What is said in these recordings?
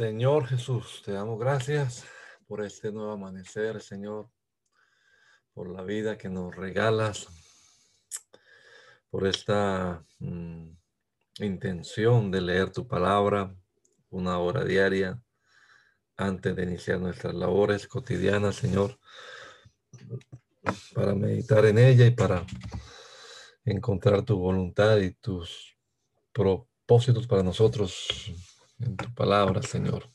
Señor Jesús, te damos gracias por este nuevo amanecer, Señor, por la vida que nos regalas, por esta mm, intención de leer tu palabra una hora diaria antes de iniciar nuestras labores cotidianas, Señor, para meditar en ella y para encontrar tu voluntad y tus propósitos para nosotros en tu palabra, Señor.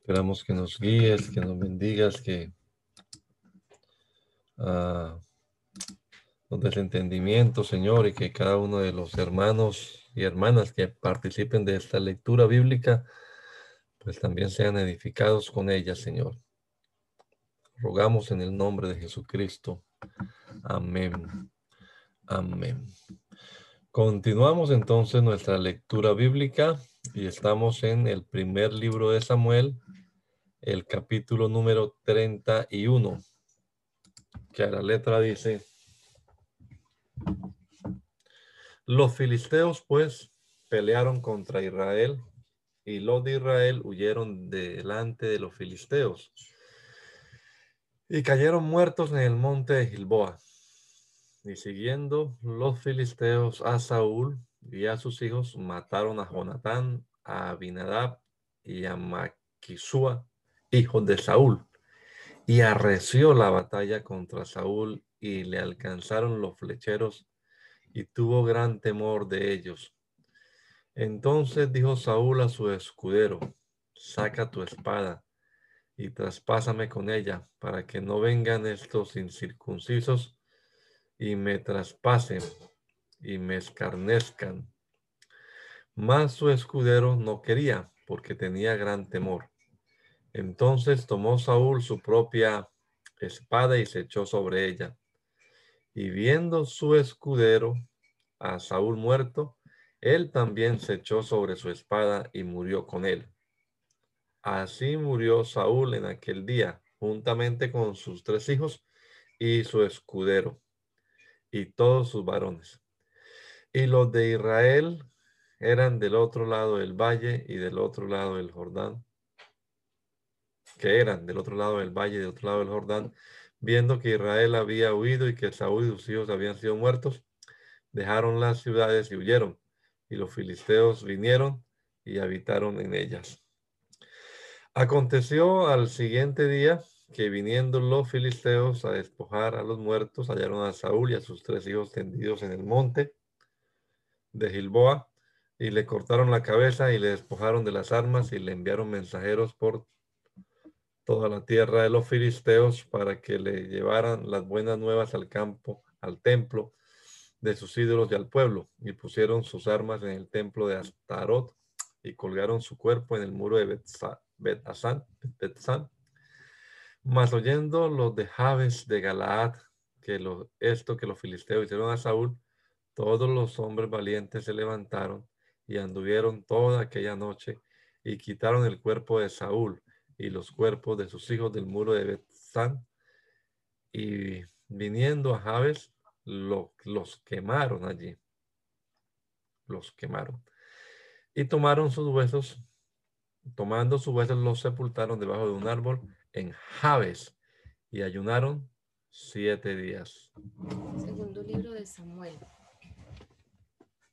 Esperamos que nos guíes, que nos bendigas, que uh, nos des entendimiento, Señor, y que cada uno de los hermanos y hermanas que participen de esta lectura bíblica, pues también sean edificados con ella, Señor. Rogamos en el nombre de Jesucristo. Amén. Amén. Continuamos entonces nuestra lectura bíblica y estamos en el primer libro de Samuel, el capítulo número 31, que a la letra dice, los filisteos pues pelearon contra Israel y los de Israel huyeron delante de los filisteos y cayeron muertos en el monte de Gilboa. Y siguiendo los filisteos a Saúl, y a sus hijos mataron a Jonatán, a Abinadab y a Maquisúa, hijos de Saúl. Y arreció la batalla contra Saúl y le alcanzaron los flecheros y tuvo gran temor de ellos. Entonces dijo Saúl a su escudero, saca tu espada y traspásame con ella para que no vengan estos incircuncisos y me traspasen y me escarnezcan. Mas su escudero no quería, porque tenía gran temor. Entonces tomó Saúl su propia espada y se echó sobre ella. Y viendo su escudero a Saúl muerto, él también se echó sobre su espada y murió con él. Así murió Saúl en aquel día, juntamente con sus tres hijos y su escudero, y todos sus varones. Y los de Israel eran del otro lado del valle y del otro lado del Jordán, que eran del otro lado del valle y del otro lado del Jordán, viendo que Israel había huido y que Saúl y sus hijos habían sido muertos, dejaron las ciudades y huyeron, y los filisteos vinieron y habitaron en ellas. Aconteció al siguiente día que viniendo los filisteos a despojar a los muertos, hallaron a Saúl y a sus tres hijos tendidos en el monte, de Gilboa y le cortaron la cabeza y le despojaron de las armas y le enviaron mensajeros por toda la tierra de los filisteos para que le llevaran las buenas nuevas al campo, al templo de sus ídolos y al pueblo. Y pusieron sus armas en el templo de Astarot y colgaron su cuerpo en el muro de Bet-Asan. Mas oyendo los de Jabes de Galaad que lo, esto que los filisteos hicieron a Saúl, todos los hombres valientes se levantaron y anduvieron toda aquella noche y quitaron el cuerpo de Saúl y los cuerpos de sus hijos del muro de Betzán y viniendo a Jabes los quemaron allí. Los quemaron. Y tomaron sus huesos, tomando sus huesos los sepultaron debajo de un árbol en Jabes y ayunaron siete días. Segundo libro de Samuel.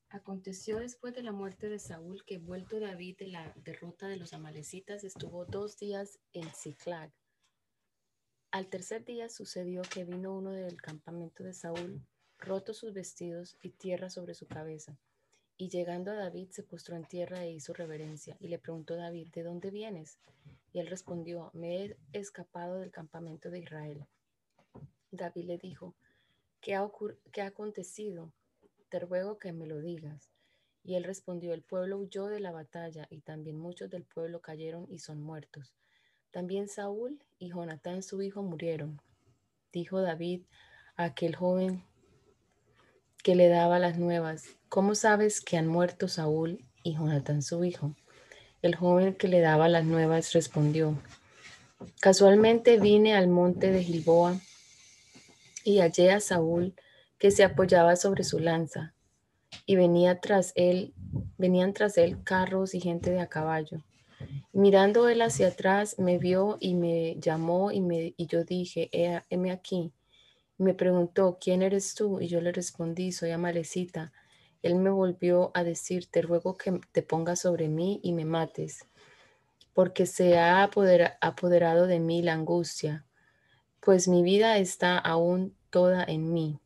Aconteció después de la muerte de Saúl que vuelto David de la derrota de los amalecitas estuvo dos días en Ziklag. Al tercer día sucedió que vino uno del campamento de Saúl, roto sus vestidos y tierra sobre su cabeza. Y llegando a David se postró en tierra e hizo reverencia. Y le preguntó David, ¿de dónde vienes? Y él respondió, me he escapado del campamento de Israel. David le dijo, ¿qué ha, ¿qué ha acontecido? Te ruego que me lo digas. Y él respondió, el pueblo huyó de la batalla y también muchos del pueblo cayeron y son muertos. También Saúl y Jonatán su hijo murieron. Dijo David a aquel joven que le daba las nuevas, ¿cómo sabes que han muerto Saúl y Jonatán su hijo? El joven que le daba las nuevas respondió, casualmente vine al monte de Gilboa y hallé a Saúl que se apoyaba sobre su lanza y venía tras él, venían tras él carros y gente de a caballo. Mirando él hacia atrás, me vio y me llamó y, me, y yo dije, heme aquí. Me preguntó, ¿quién eres tú? Y yo le respondí, soy Amalecita. Él me volvió a decir, te ruego que te pongas sobre mí y me mates, porque se ha apoderado de mí la angustia, pues mi vida está aún toda en mí.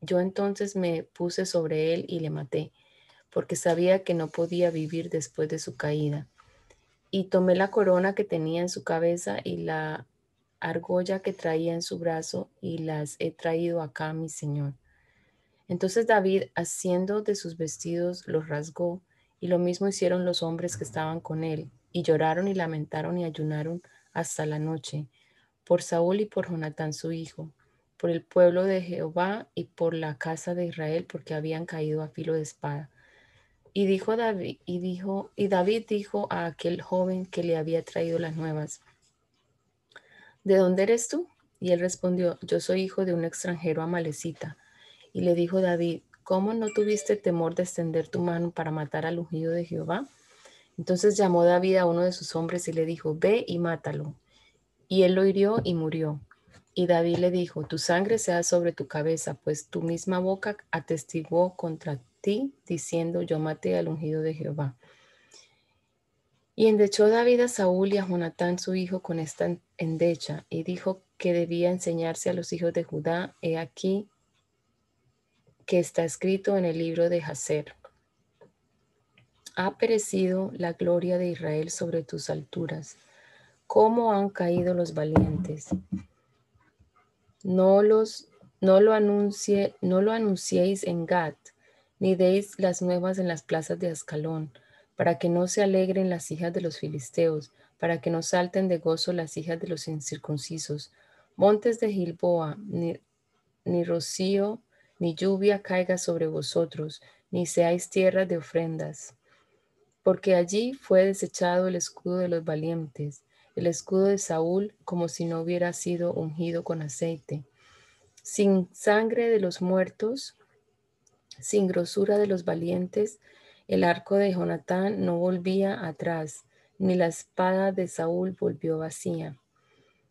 Yo entonces me puse sobre él y le maté, porque sabía que no podía vivir después de su caída. Y tomé la corona que tenía en su cabeza y la argolla que traía en su brazo y las he traído acá, mi señor. Entonces David, haciendo de sus vestidos, los rasgó, y lo mismo hicieron los hombres que estaban con él, y lloraron y lamentaron y ayunaron hasta la noche, por Saúl y por Jonatán su hijo, por el pueblo de Jehová y por la casa de Israel, porque habían caído a filo de espada. Y dijo David, y dijo, y David dijo a aquel joven que le había traído las nuevas, ¿de dónde eres tú? Y él respondió, yo soy hijo de un extranjero amalecita. Y le dijo David, ¿cómo no tuviste temor de extender tu mano para matar al ungido de Jehová? Entonces llamó David a uno de sus hombres y le dijo, ve y mátalo. Y él lo hirió y murió. Y David le dijo, tu sangre sea sobre tu cabeza, pues tu misma boca atestiguó contra ti, diciendo, yo maté al ungido de Jehová. Y endechó David a Saúl y a Jonatán su hijo con esta endecha, y dijo que debía enseñarse a los hijos de Judá, he aquí que está escrito en el libro de Jacer. Ha perecido la gloria de Israel sobre tus alturas. ¿Cómo han caído los valientes? No los no lo anuncie, no lo anunciéis en Gat, ni deis las nuevas en las plazas de Ascalón, para que no se alegren las hijas de los filisteos, para que no salten de gozo las hijas de los incircuncisos. Montes de Gilboa, ni, ni rocío, ni lluvia caiga sobre vosotros, ni seáis tierra de ofrendas. Porque allí fue desechado el escudo de los valientes, el escudo de Saúl, como si no hubiera sido ungido con aceite. Sin sangre de los muertos, sin grosura de los valientes, el arco de Jonatán no volvía atrás, ni la espada de Saúl volvió vacía.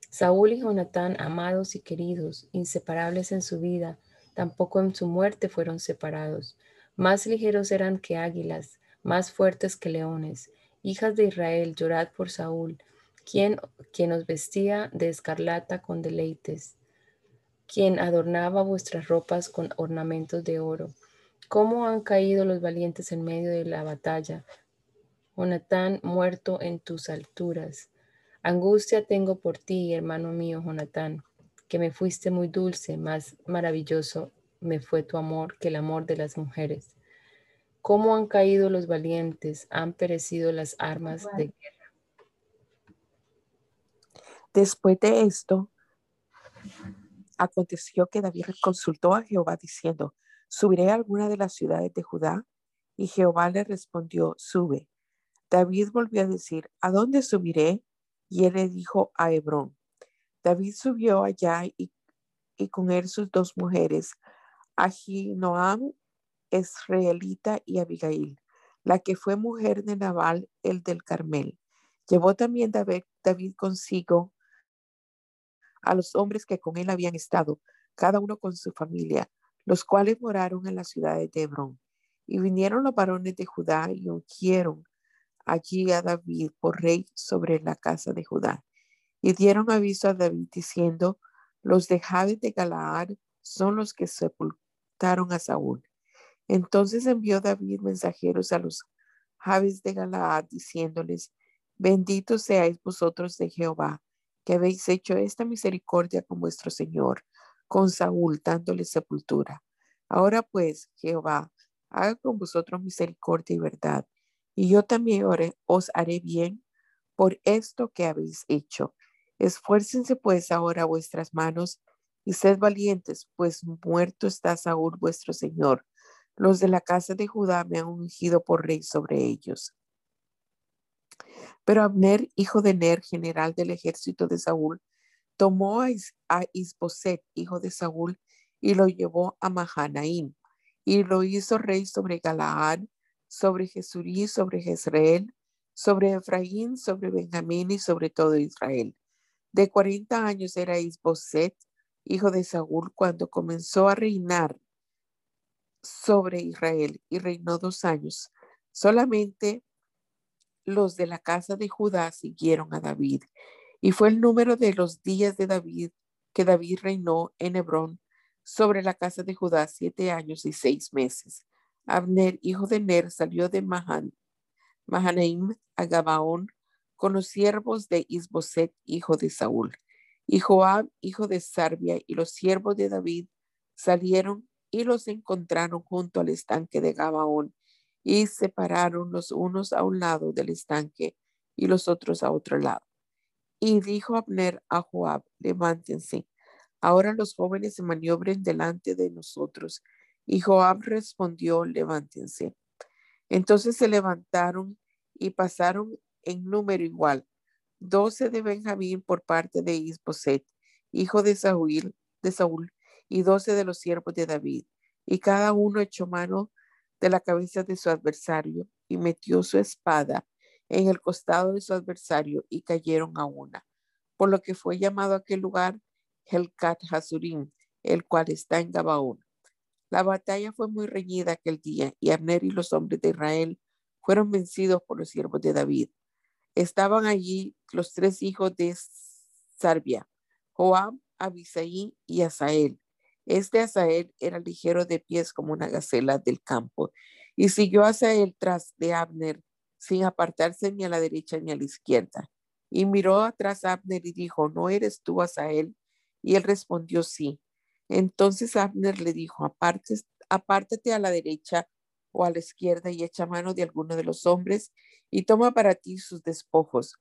Saúl y Jonatán, amados y queridos, inseparables en su vida, tampoco en su muerte fueron separados. Más ligeros eran que águilas, más fuertes que leones. Hijas de Israel, llorad por Saúl, quien, quien os vestía de escarlata con deleites, quien adornaba vuestras ropas con ornamentos de oro ¿Cómo han caído los valientes en medio de la batalla? Jonatán, muerto en tus alturas. Angustia tengo por ti, hermano mío, Jonatán, que me fuiste muy dulce, más maravilloso me fue tu amor que el amor de las mujeres. ¿Cómo han caído los valientes? Han perecido las armas de guerra. Después de esto, aconteció que David consultó a Jehová diciendo, ¿Subiré a alguna de las ciudades de Judá? Y Jehová le respondió, sube. David volvió a decir, ¿a dónde subiré? Y él le dijo a Hebrón. David subió allá y, con él sus dos mujeres, Ahinoam, israelita, y Abigail, la que fue mujer de Nabal, el del Carmel. Llevó también David, David consigo a los hombres que con él habían estado, cada uno con su familia, los cuales moraron en la ciudad de Hebrón. Y vinieron los varones de Judá y ungieron allí a David por rey sobre la casa de Judá. Y dieron aviso a David diciendo, los de Jabes de Galaad son los que sepultaron a Saúl. Entonces envió David mensajeros a los Jabes de Galaad diciéndoles, benditos seáis vosotros de Jehová, que habéis hecho esta misericordia con vuestro Señor, con Saúl, dándole sepultura. Ahora pues, Jehová, haga con vosotros misericordia y verdad, y yo también os haré bien por esto que habéis hecho. Esfuércense pues ahora vuestras manos y sed valientes, pues muerto está Saúl vuestro Señor. Los de la casa de Judá me han ungido por rey sobre ellos. Pero Abner, hijo de Ner, general del ejército de Saúl, tomó a, Isboset, hijo de Saúl, y lo llevó a Mahanaim, y lo hizo rey sobre Galaad, sobre Jesurí, sobre Jezreel, sobre Efraín, sobre Benjamín y sobre todo Israel. De cuarenta años era Isboset, hijo de Saúl, cuando comenzó a reinar sobre Israel y reinó dos años. Solamente los de la casa de Judá siguieron a David. Y fue el número de los días de David que David reinó en Hebrón sobre la casa de Judá siete años y seis meses. Abner, hijo de Ner, salió de Mahan, Mahanaim a Gabaón con los siervos de Isboset, hijo de Saúl. Y Joab, hijo de Sarbia, y los siervos de David salieron y los encontraron junto al estanque de Gabaón y separaron los unos a un lado del estanque y los otros a otro lado. Y dijo Abner a Joab, levántense, ahora los jóvenes se maniobren delante de nosotros. Y Joab respondió, levántense. Entonces se levantaron y pasaron en número igual, doce de Benjamín por parte de Isboset, hijo de Saúl, de Saúl, y doce de los siervos de David. Y cada uno echó mano de la cabeza de su adversario y metió su espada en el costado de su adversario y cayeron a una, por lo que fue llamado aquel lugar Helkat Hasurim, el cual está en Gabaón. La batalla fue muy reñida aquel día y Abner y los hombres de Israel fueron vencidos por los siervos de David. Estaban allí los tres hijos de Sarbia, Joab, Abisaí y Asael. Este Asael era ligero de pies como una gacela del campo y siguió Asael tras de Abner sin apartarse ni a la derecha ni a la izquierda. Y miró atrás a Abner y dijo, ¿no eres tú Asael? Y él respondió, sí. Entonces Abner le dijo, apártate a la derecha o a la izquierda y echa mano de alguno de los hombres y toma para ti sus despojos.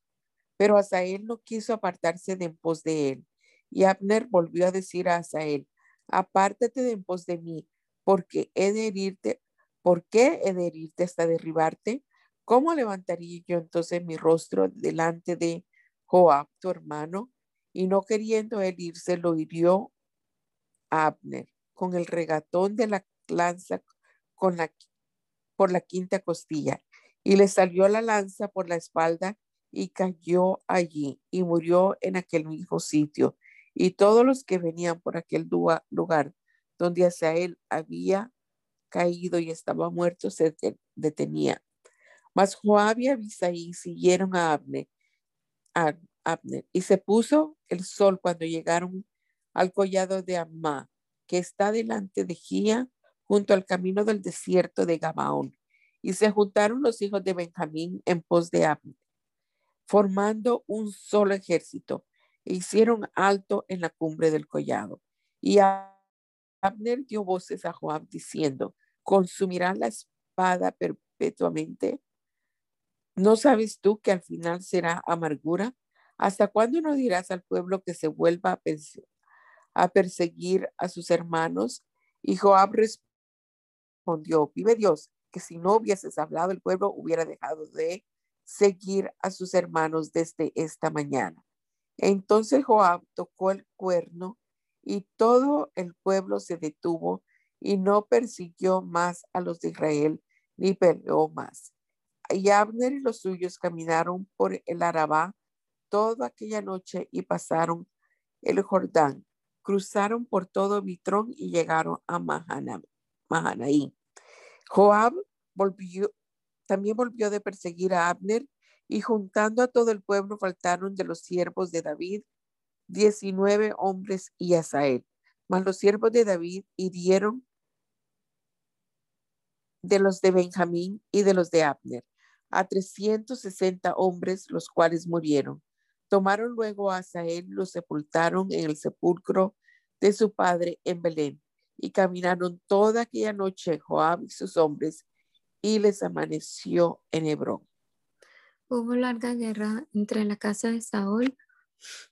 Pero Asael no quiso apartarse de en pos de él. Y Abner volvió a decir a Asael, apártate de en pos de mí, porque he de herirte, ¿por qué he de herirte hasta derribarte? ¿Cómo levantaría yo entonces mi rostro delante de Joab, tu hermano? Y no queriendo él irse, lo hirió Abner con el regatón de la lanza con la, por la quinta costilla y le salió la lanza por la espalda y cayó allí y murió en aquel mismo sitio. Y todos los que venían por aquel lugar donde hacia él había caído y estaba muerto se detenía. Mas Joab y Abisaí siguieron a Abner, a Abner y se puso el sol cuando llegaron al collado de Amá, que está delante de Gía, junto al camino del desierto de Gabaón. Y se juntaron los hijos de Benjamín en pos de Abner, formando un solo ejército, e hicieron alto en la cumbre del collado. Y Abner dio voces a Joab diciendo, ¿consumirá la espada perpetuamente? ¿No sabes tú que al final será amargura? ¿Hasta cuándo no dirás al pueblo que se vuelva a, a perseguir a sus hermanos? Y Joab respondió, vive Dios, que si no hubieses hablado, el pueblo hubiera dejado de seguir a sus hermanos desde esta mañana. Entonces Joab tocó el cuerno y todo el pueblo se detuvo y no persiguió más a los de Israel ni peleó más. Y Abner y los suyos caminaron por el Arabá toda aquella noche y pasaron el Jordán. Cruzaron por todo Bitrón y llegaron a Mahanaí. Joab volvió, también volvió de perseguir a Abner y juntando a todo el pueblo faltaron de los siervos de David diecinueve hombres y Asael. Mas los siervos de David hirieron de los de Benjamín y de los de Abner a 360 hombres, los cuales murieron. Tomaron luego a Asael, lo sepultaron en el sepulcro de su padre en Belén. Y caminaron toda aquella noche Joab y sus hombres, y les amaneció en Hebrón. Hubo larga guerra entre la casa de Saúl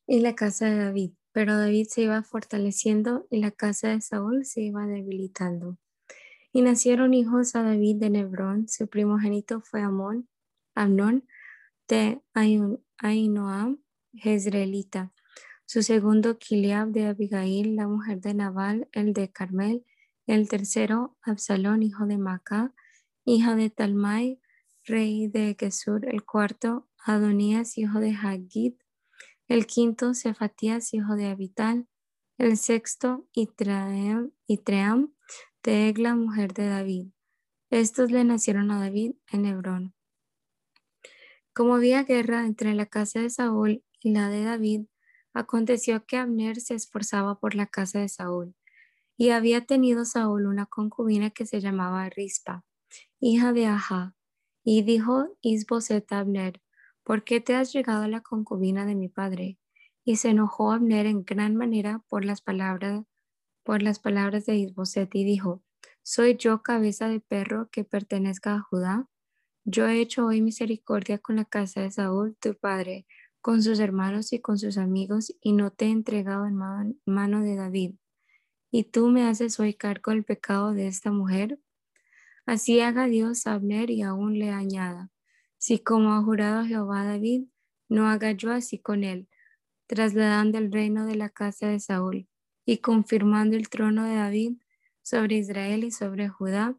y la casa de David, pero David se iba fortaleciendo y la casa de Saúl se iba debilitando. Y nacieron hijos a David de Hebrón, su primogénito fue Amón, Amnón de Ainoam, Jezreelita. Su segundo, Kiliab de Abigail, la mujer de Nabal, el de Carmel. El tercero, Absalón, hijo de Maca, hija de Talmai, rey de Gesur. El cuarto, Adonías, hijo de Hagid. El quinto, Cefatías, hijo de Abital. El sexto, Itream, Itream de Egla, mujer de David. Estos le nacieron a David en Hebrón. Como había guerra entre la casa de Saúl y la de David, aconteció que Abner se esforzaba por la casa de Saúl. Y había tenido Saúl una concubina que se llamaba Rispa, hija de Aja. Y dijo Isboset a Abner, ¿por qué te has llegado a la concubina de mi padre? Y se enojó Abner en gran manera por las palabras, por las palabras de Isboset y dijo, ¿soy yo cabeza de perro que pertenezca a Judá? Yo he hecho hoy misericordia con la casa de Saúl, tu padre, con sus hermanos y con sus amigos, y no te he entregado en mano de David. ¿Y tú me haces hoy cargo del pecado de esta mujer? Así haga Dios a Abner y aún le añada. Si como ha jurado Jehová David, no haga yo así con él, trasladando el reino de la casa de Saúl y confirmando el trono de David sobre Israel y sobre Judá,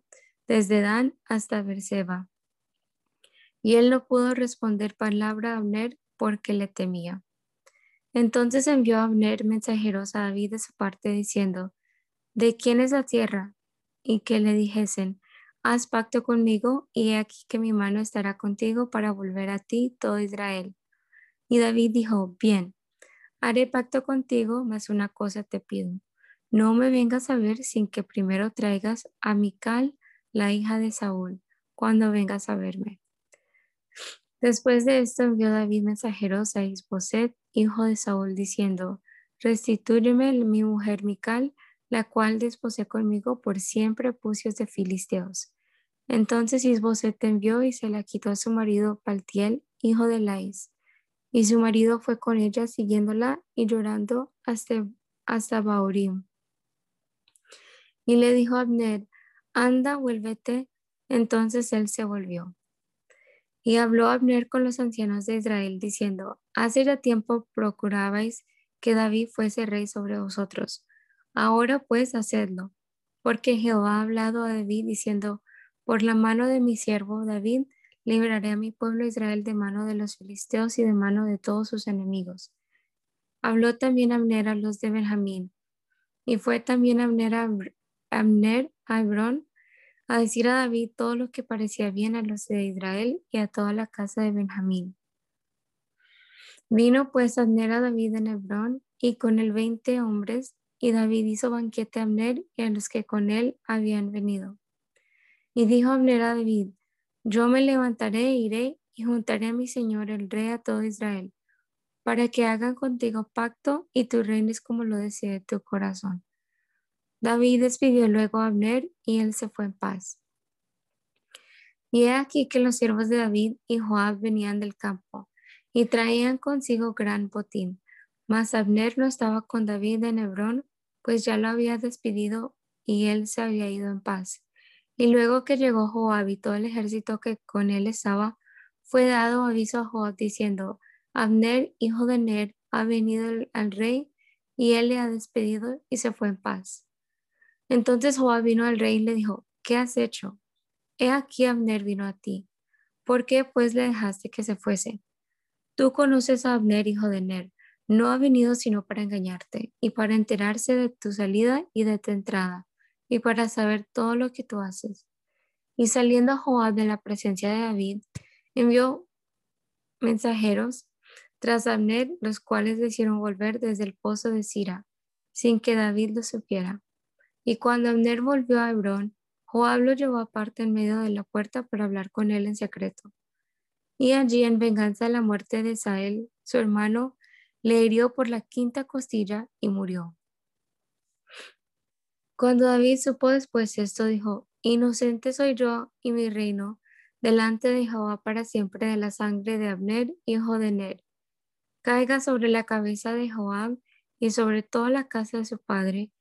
desde Dan hasta Berseba. Y él no pudo responder palabra a Abner porque le temía. Entonces envió a Abner mensajeros a David de su parte diciendo, ¿de quién es la tierra? Y que le dijesen, haz pacto conmigo y he aquí que mi mano estará contigo para volver a ti todo Israel. Y David dijo, bien, haré pacto contigo, mas una cosa te pido. No me vengas a ver sin que primero traigas a Mical, la hija de Saúl, cuando vengas a verme. Después de esto envió David mensajeros a Isboset, hijo de Saúl, diciendo, Restitúyeme mi mujer Mical, la cual desposé conmigo por siempre pucios de filisteos. Entonces Isboset envió y se la quitó a su marido Paltiel, hijo de Lais. Y su marido fue con ella siguiéndola y llorando hasta, hasta Baurim. Y le dijo a Abner, anda, vuélvete. Entonces él se volvió. Y habló Abner con los ancianos de Israel, diciendo, Hace ya tiempo procurabais que David fuese rey sobre vosotros. Ahora pues hacedlo, porque Jehová ha hablado a David diciendo, Por la mano de mi siervo David, libraré a mi pueblo Israel de mano de los filisteos y de mano de todos sus enemigos. Habló también Abner a los de Benjamín, y fue también Abner a, Abner a Hebrón a decir a David todo lo que parecía bien a los de Israel y a toda la casa de Benjamín. Vino pues Abner a David en Hebrón y con él veinte hombres, y David hizo banquete a Abner y a los que con él habían venido. Y dijo Abner a David, yo me levantaré e iré y juntaré a mi señor el rey a todo Israel, para que hagan contigo pacto y tú reines como lo desee tu corazón. David despidió luego a Abner y él se fue en paz. Y he aquí que los siervos de David y Joab venían del campo y traían consigo gran botín. Mas Abner no estaba con David en Hebrón, pues ya lo había despedido y él se había ido en paz. Y luego que llegó Joab y todo el ejército que con él estaba, fue dado aviso a Joab diciendo, Abner, hijo de Ner, ha venido al rey y él le ha despedido y se fue en paz. Entonces Joab vino al rey y le dijo, ¿qué has hecho? He aquí Abner vino a ti. ¿Por qué pues le dejaste que se fuese? Tú conoces a Abner, hijo de Ner. No ha venido sino para engañarte y para enterarse de tu salida y de tu entrada y para saber todo lo que tú haces. Y saliendo Joab de la presencia de David, envió mensajeros tras Abner, los cuales le hicieron volver desde el pozo de Sira, sin que David lo supiera. Y cuando Abner volvió a Hebrón, Joab lo llevó aparte en medio de la puerta para hablar con él en secreto. Y allí, en venganza de la muerte de Sael, su hermano, le hirió por la quinta costilla y murió. Cuando David supo después esto, dijo, Inocente soy yo y mi reino delante de Jehová para siempre de la sangre de Abner, hijo de Ner. Caiga sobre la cabeza de Joab y sobre toda la casa de su padre,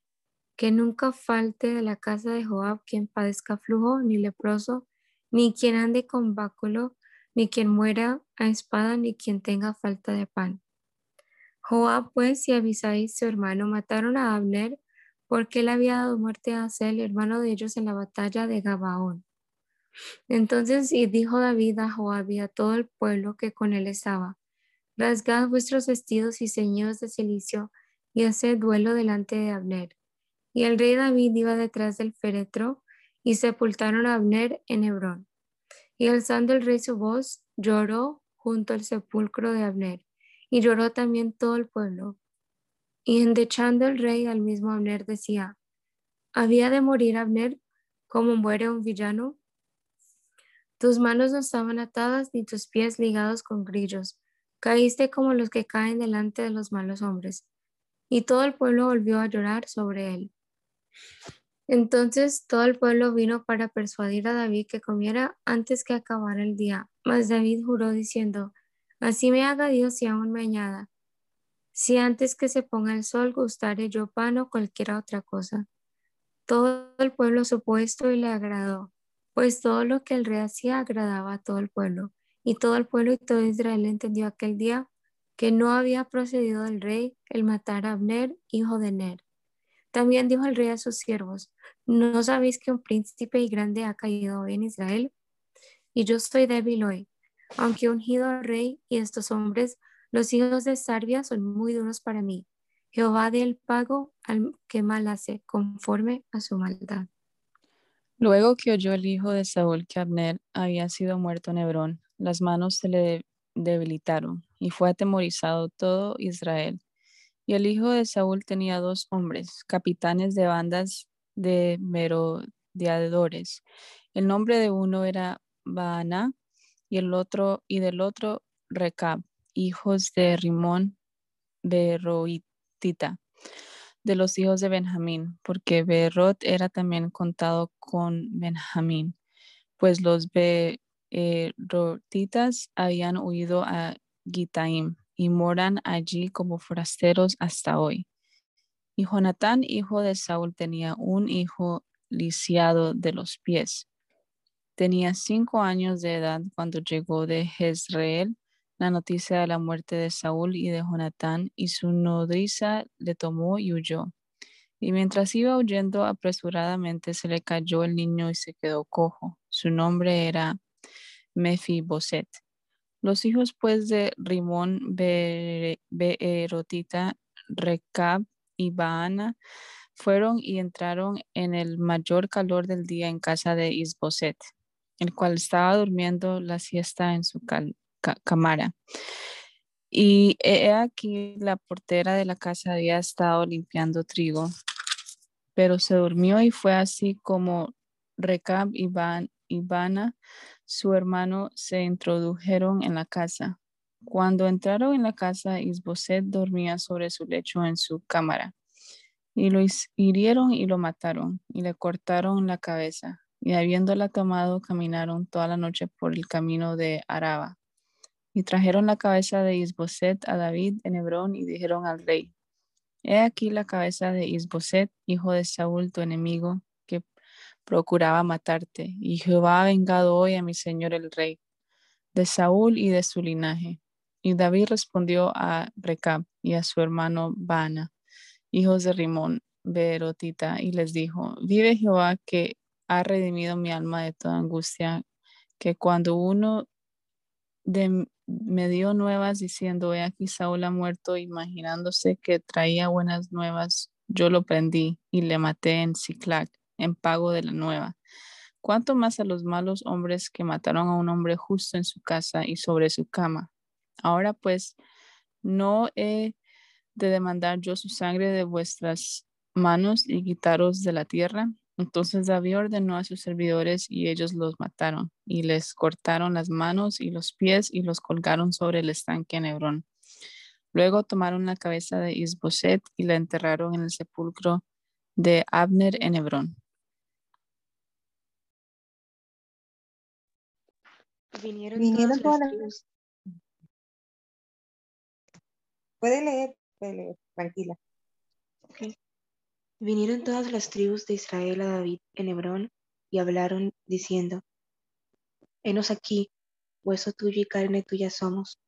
que nunca falte de la casa de Joab quien padezca flujo, ni leproso, ni quien ande con báculo, ni quien muera a espada, ni quien tenga falta de pan. Joab pues y Abisai su hermano mataron a Abner porque él había dado muerte a Asel, hermano de ellos, en la batalla de Gabaón. Entonces y dijo David a Joab y a todo el pueblo que con él estaba, rasgad vuestros vestidos y ceñidos de silicio y haced duelo delante de Abner. Y el rey David iba detrás del féretro y sepultaron a Abner en Hebrón. Y alzando el rey su voz, lloró junto al sepulcro de Abner, y lloró también todo el pueblo. Y endechando el rey al mismo Abner decía, ¿había de morir Abner como muere un villano? Tus manos no estaban atadas ni tus pies ligados con grillos. Caíste como los que caen delante de los malos hombres. Y todo el pueblo volvió a llorar sobre él. Entonces todo el pueblo vino para persuadir a David que comiera antes que acabara el día. Mas David juró diciendo, Así me haga Dios y aún me añada. Si antes que se ponga el sol gustare yo pan o cualquier otra cosa. Todo el pueblo supo esto y le agradó, pues todo lo que el rey hacía agradaba a todo el pueblo. Y todo el pueblo y todo Israel entendió aquel día que no había procedido el rey el matar a Abner, hijo de Ner. También dijo el rey a sus siervos, ¿no sabéis que un príncipe y grande ha caído hoy en Israel? Y yo soy débil hoy, aunque ungido rey y estos hombres, los hijos de Sarbia son muy duros para mí. Jehová dé el pago al que mal hace, conforme a su maldad. Luego que oyó el hijo de Saúl que Abner había sido muerto en Hebrón, las manos se le debilitaron y fue atemorizado todo Israel. Y el hijo de Saúl tenía dos hombres, capitanes de bandas de merodeadores. El nombre de uno era Baana y el otro y del otro Recab, hijos de Rimón Beroitita, de los hijos de Benjamín, porque Berot era también contado con Benjamín, pues los Berotitas habían huido a Gitaim y moran allí como forasteros hasta hoy. Y Jonatán, hijo de Saúl, tenía un hijo lisiado de los pies. Tenía cinco años de edad cuando llegó de Jezreel la noticia de la muerte de Saúl y de Jonatán, y su nodriza le tomó y huyó. Y mientras iba huyendo apresuradamente, se le cayó el niño y se quedó cojo. Su nombre era Mefiboset. Los hijos pues de Rimón, Beerotita, Recab y Baana fueron y entraron en el mayor calor del día en casa de Isboset, el cual estaba durmiendo la siesta en su cámara. Y he aquí la portera de la casa había estado limpiando trigo, pero se durmió y fue así como Recab y, Ban y Bana su hermano se introdujeron en la casa. Cuando entraron en la casa, Isboset dormía sobre su lecho en su cámara. Y lo hirieron y lo mataron, y le cortaron la cabeza. Y habiéndola tomado, caminaron toda la noche por el camino de Araba. Y trajeron la cabeza de Isboset a David en Hebrón y dijeron al rey, He aquí la cabeza de Isboset, hijo de Saúl, tu enemigo, procuraba matarte, y Jehová ha vengado hoy a mi señor el rey, de Saúl y de su linaje. Y David respondió a Recab y a su hermano Bana, hijos de Rimón, Berotita, y les dijo, vive Jehová que ha redimido mi alma de toda angustia, que cuando uno de, me dio nuevas diciendo, he aquí Saúl ha muerto, imaginándose que traía buenas nuevas, yo lo prendí y le maté en Ciclac en pago de la nueva. Cuanto más a los malos hombres que mataron a un hombre justo en su casa y sobre su cama. Ahora pues, no he de demandar yo su sangre de vuestras manos y quitaros de la tierra. Entonces David ordenó a sus servidores y ellos los mataron y les cortaron las manos y los pies y los colgaron sobre el estanque en Hebrón. Luego tomaron la cabeza de Isboset y la enterraron en el sepulcro de Abner en Hebrón. Vinieron, Vinieron todas las las- tribus. Puede leer, puede leer, tranquila. Vinieron todas las tribus de Israel a David en Hebrón y hablaron diciendo, Henos aquí, hueso tuyo y carne tuya somos.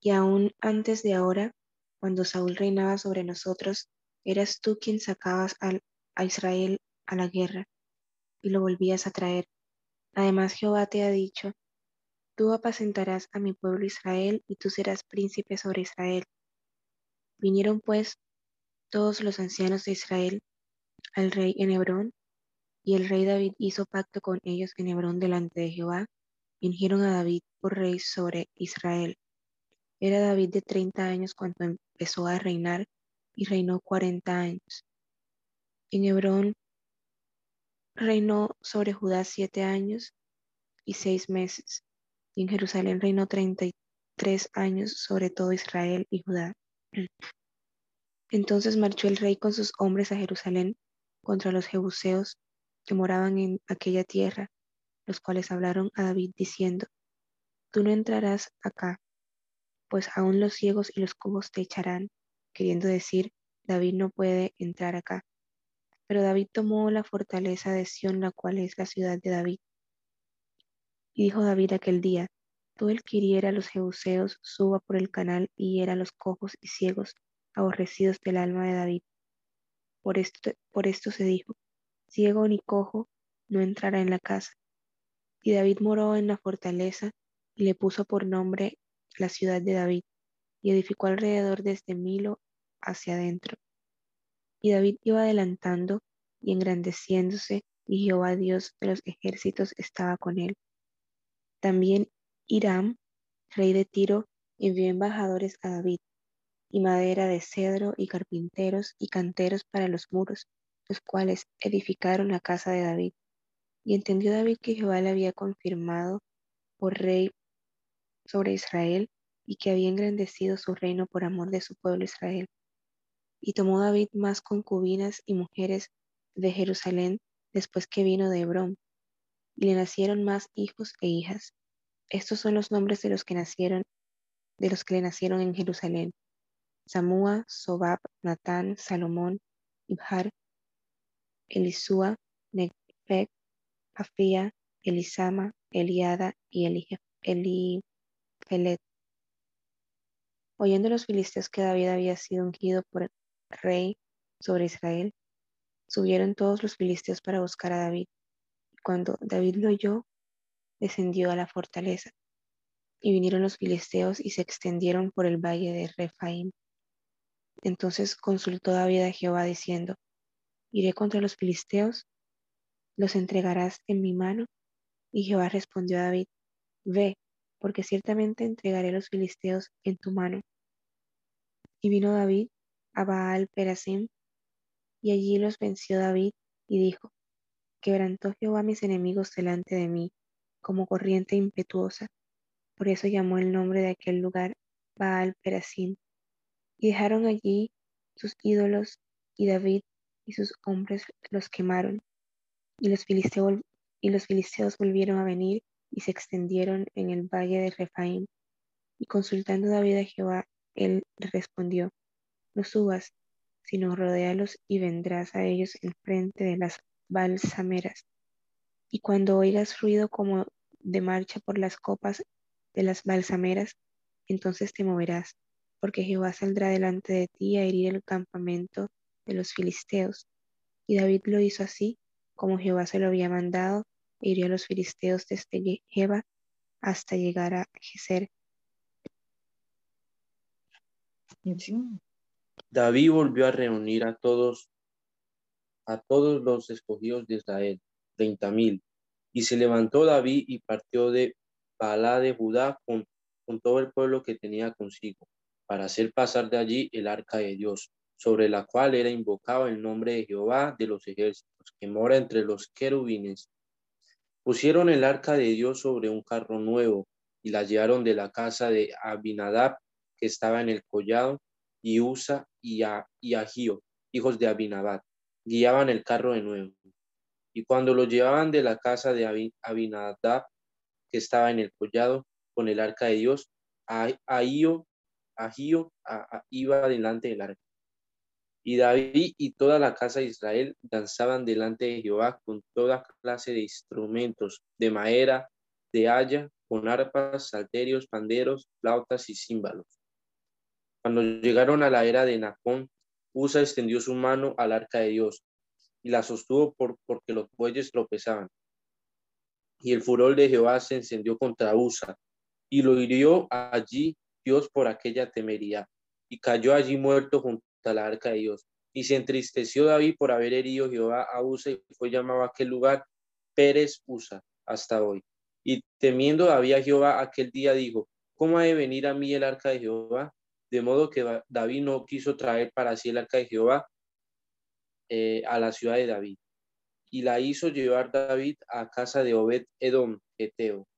Y aún antes de ahora, cuando Saúl reinaba sobre nosotros, eras tú quien sacabas al- a Israel a la guerra y lo volvías a traer. Además Jehová te ha dicho, tú apacentarás a mi pueblo Israel y tú serás príncipe sobre Israel. Vinieron pues todos los ancianos de Israel al rey en Hebrón, y el rey David hizo pacto con ellos en Hebrón delante de Jehová, y a David por rey sobre Israel. Era David de treinta años cuando empezó a reinar, y reinó cuarenta años. En Hebrón reinó sobre Judá siete años y seis meses, y en Jerusalén reinó treinta y tres años sobre todo Israel y Judá. Entonces marchó el rey con sus hombres a Jerusalén contra los jebuseos que moraban en aquella tierra, los cuales hablaron a David diciendo, Tú no entrarás acá, pues aún los ciegos y los cojos te echarán, queriendo decir, David no puede entrar acá. Pero David tomó la fortaleza de Sión, la cual es la ciudad de David. Y dijo David aquel día, Todo el que hiriera a los jebuseos suba por el canal y hiera a los cojos y ciegos, aborrecidos del alma de David. Por esto, por esto se dijo, ciego ni cojo no entrará en la casa. Y David moró en la fortaleza y le puso por nombre la ciudad de David, y edificó alrededor desde Milo hacia adentro. Y David iba adelantando y engrandeciéndose, y Jehová Dios de los ejércitos estaba con él. También Hiram, rey de Tiro, envió embajadores a David, y madera de cedro, y carpinteros, y canteros para los muros, los cuales edificaron la casa de David. Y entendió David que Jehová le había confirmado por rey sobre Israel, y que había engrandecido su reino por amor de su pueblo Israel. Y tomó David más concubinas y mujeres de Jerusalén después que vino de Hebrón, y le nacieron más hijos e hijas. Estos son los nombres de los que nacieron, de los que le nacieron en Jerusalén: Samúa, Sobab, Natán, Salomón, Ibhar, Elisúa, Negfec, Afía, Elisama, Eliada y Eli- Elifelet. Oyendo los filisteos que David había sido ungido por rey sobre Israel, subieron todos los filisteos para buscar a David. Cuando David lo oyó, descendió a la fortaleza. Y vinieron los filisteos y se extendieron por el valle de Rephaim. Entonces consultó David a Jehová diciendo, ¿Iré contra los filisteos? ¿Los entregarás en mi mano? Y Jehová respondió a David, Ve, porque ciertamente entregaré los filisteos en tu mano. Y vino David a Baal Perasim, y allí los venció David, y dijo, Quebrantó Jehová mis enemigos delante de mí, como corriente impetuosa. Por eso llamó el nombre de aquel lugar Baal Perasim. Y dejaron allí sus ídolos, y David y sus hombres los quemaron. Y los filisteos, y los filisteos volvieron a venir y se extendieron en el valle de Rephaim. Y consultando David a Jehová, él respondió, no subas, sino rodéalos y vendrás a ellos enfrente de las balsameras. Y cuando oigas ruido como de marcha por las copas de las balsameras, entonces te moverás, porque Jehová saldrá delante de ti a herir el campamento de los filisteos. Y David lo hizo así, como Jehová se lo había mandado, e hirió a los filisteos desde Jeba hasta llegar a Geser. David volvió a reunir a todos, a todos los escogidos de Israel, treinta mil, y se levantó David y partió de Balá de Judá con, todo el pueblo que tenía consigo, para hacer pasar de allí el arca de Dios, sobre la cual era invocado el nombre de Jehová de los ejércitos, que mora entre los querubines. Pusieron el arca de Dios sobre un carro nuevo y la llevaron de la casa de Abinadab, que estaba en el collado, y Usa y, a, hijos de Abinadab, guiaban el carro de nuevo. Y cuando lo llevaban de la casa de Abi- Abinadab, que estaba en el collado, con el arca de Dios, Ah- Ahío, iba delante del arca. Y David y toda la casa de Israel danzaban delante de Jehová con toda clase de instrumentos de madera, de haya, con arpas, salterios, panderos, flautas y címbalos. Cuando llegaron a la era de Nacón, Usa extendió su mano al arca de Dios y la sostuvo por, porque los bueyes tropezaban. Y el furor de Jehová se encendió contra Usa y lo hirió allí Dios por aquella temeridad y cayó allí muerto junto a la arca de Dios. Y se entristeció David por haber herido Jehová a Usa y fue llamado a aquel lugar Pérez Usa hasta hoy. Y temiendo David a Jehová aquel día dijo, ¿cómo ha de venir a mí el arca de Jehová? De modo que Da- David no quiso traer para sí el arca de Jehová eh, a la ciudad de David. Y la hizo llevar David a casa de Obed Edom, Eteo.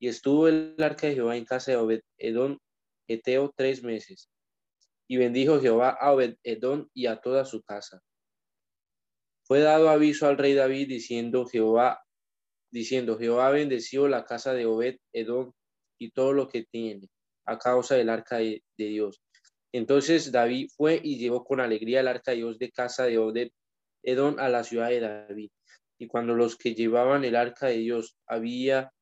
Y estuvo el arca de Jehová en casa de Obed Edom, Eteo, tres meses. Y bendijo Jehová a Obed Edom y a toda su casa. Fue dado aviso al rey David diciendo Jehová, diciendo Jehová bendecido la casa de Obed Edom y todo lo que tiene a causa del arca de, Dios. Entonces David fue y llevó con alegría el arca de Dios de casa de Obed Edom a la ciudad de David. Y cuando los que llevaban el arca de Dios había,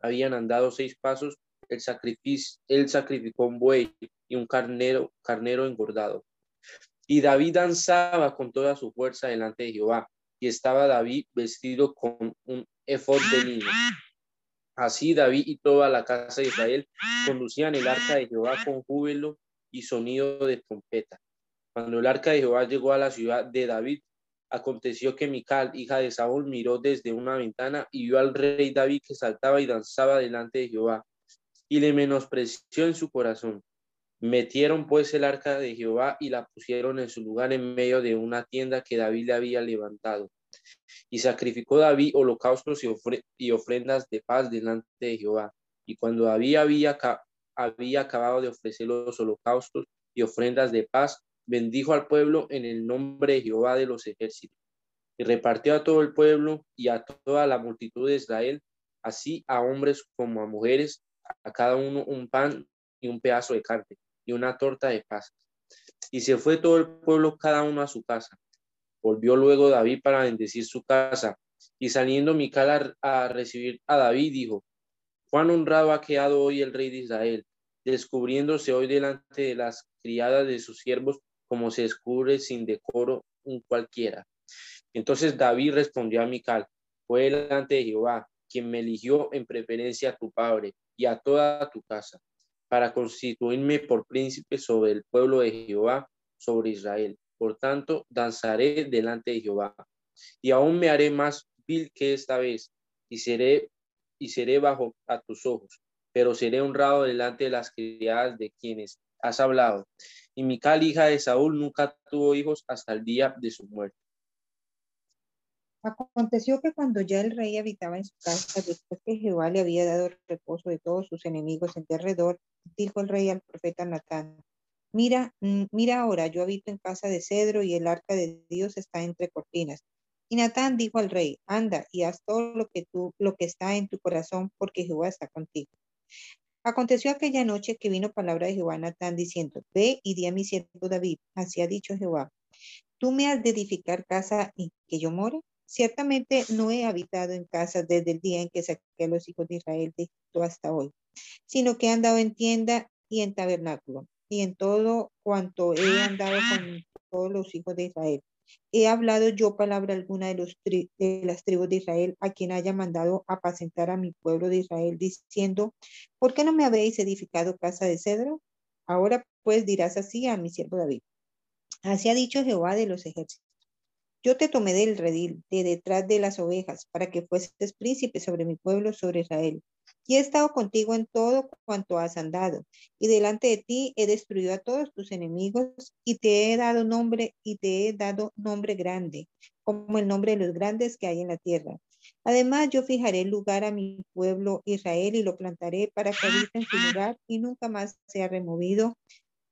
habían andado seis pasos, el sacrificio, él sacrificó un buey y un carnero, carnero engordado. Y David danzaba con toda su fuerza delante de Jehová, y estaba David vestido con un efod de lino. Así David y toda la casa de Israel conducían el arca de Jehová con júbilo y sonido de trompeta. Cuando el arca de Jehová llegó a la ciudad de David, aconteció que Mical, hija de Saúl, miró desde una ventana y vio al rey David que saltaba y danzaba delante de Jehová, y le menospreció en su corazón. Metieron pues el arca de Jehová y la pusieron en su lugar en medio de una tienda que David le había levantado. Y sacrificó David holocaustos y, ofre- y ofrendas de paz delante de Jehová. Y cuando David había acabado de ofrecer los holocaustos y ofrendas de paz, bendijo al pueblo en el nombre de Jehová de los ejércitos. Y repartió a todo el pueblo y a toda la multitud de Israel, así a hombres como a mujeres, a cada uno un pan y un pedazo de carne y una torta de paz. Y se fue todo el pueblo cada uno a su casa. Volvió luego David para bendecir su casa. Y saliendo Mical a, recibir a David, dijo, cuán honrado ha quedado hoy el rey de Israel, descubriéndose hoy delante de las criadas de sus siervos, como se descubre sin decoro un cualquiera. Entonces David respondió a Mical, fue delante de Jehová, quien me eligió en preferencia a tu padre y a toda tu casa, para constituirme por príncipe sobre el pueblo de Jehová, sobre Israel. Por tanto, danzaré delante de Jehová. Y aún me haré más vil que esta vez, y seré, y seré bajo a tus ojos, pero seré honrado delante de las criadas de quienes has hablado. Y Mical, hija de Saúl, nunca tuvo hijos hasta el día de su muerte. Aconteció que cuando ya el rey habitaba en su casa, después que Jehová le había dado reposo de todos sus enemigos en derredor, dijo el rey al profeta Natán, mira, mm, mira ahora, yo habito en casa de cedro y el arca de Dios está entre cortinas. Y Natán dijo al rey, anda y haz todo lo que tú, lo que está en tu corazón, porque Jehová está contigo. Aconteció aquella noche que vino palabra de Jehová a Natán diciendo, ve y di a mi siervo David, así ha dicho Jehová, tú me has de edificar casa en que yo more. Ciertamente no he habitado en casa desde el día en que saqué a los hijos de Israel de Egipto hasta hoy, sino que he andado en tienda y en tabernáculo, y en todo cuanto he andado con todos los hijos de Israel. He hablado yo palabra alguna de, los tri- de las tribus de Israel a quien haya mandado apacentar a mi pueblo de Israel, diciendo, ¿por qué no me habéis edificado casa de cedro? Ahora pues dirás así a mi siervo David. Así ha dicho Jehová de los ejércitos. Yo te tomé del redil, de detrás de las ovejas, para que fueses príncipe sobre mi pueblo, sobre Israel. Y he estado contigo en todo cuanto has andado, y delante de ti he destruido a todos tus enemigos, y te he dado nombre, y te he dado nombre grande, como el nombre de los grandes que hay en la tierra. Además, yo fijaré lugar a mi pueblo Israel y lo plantaré para que habite en su lugar y nunca más sea removido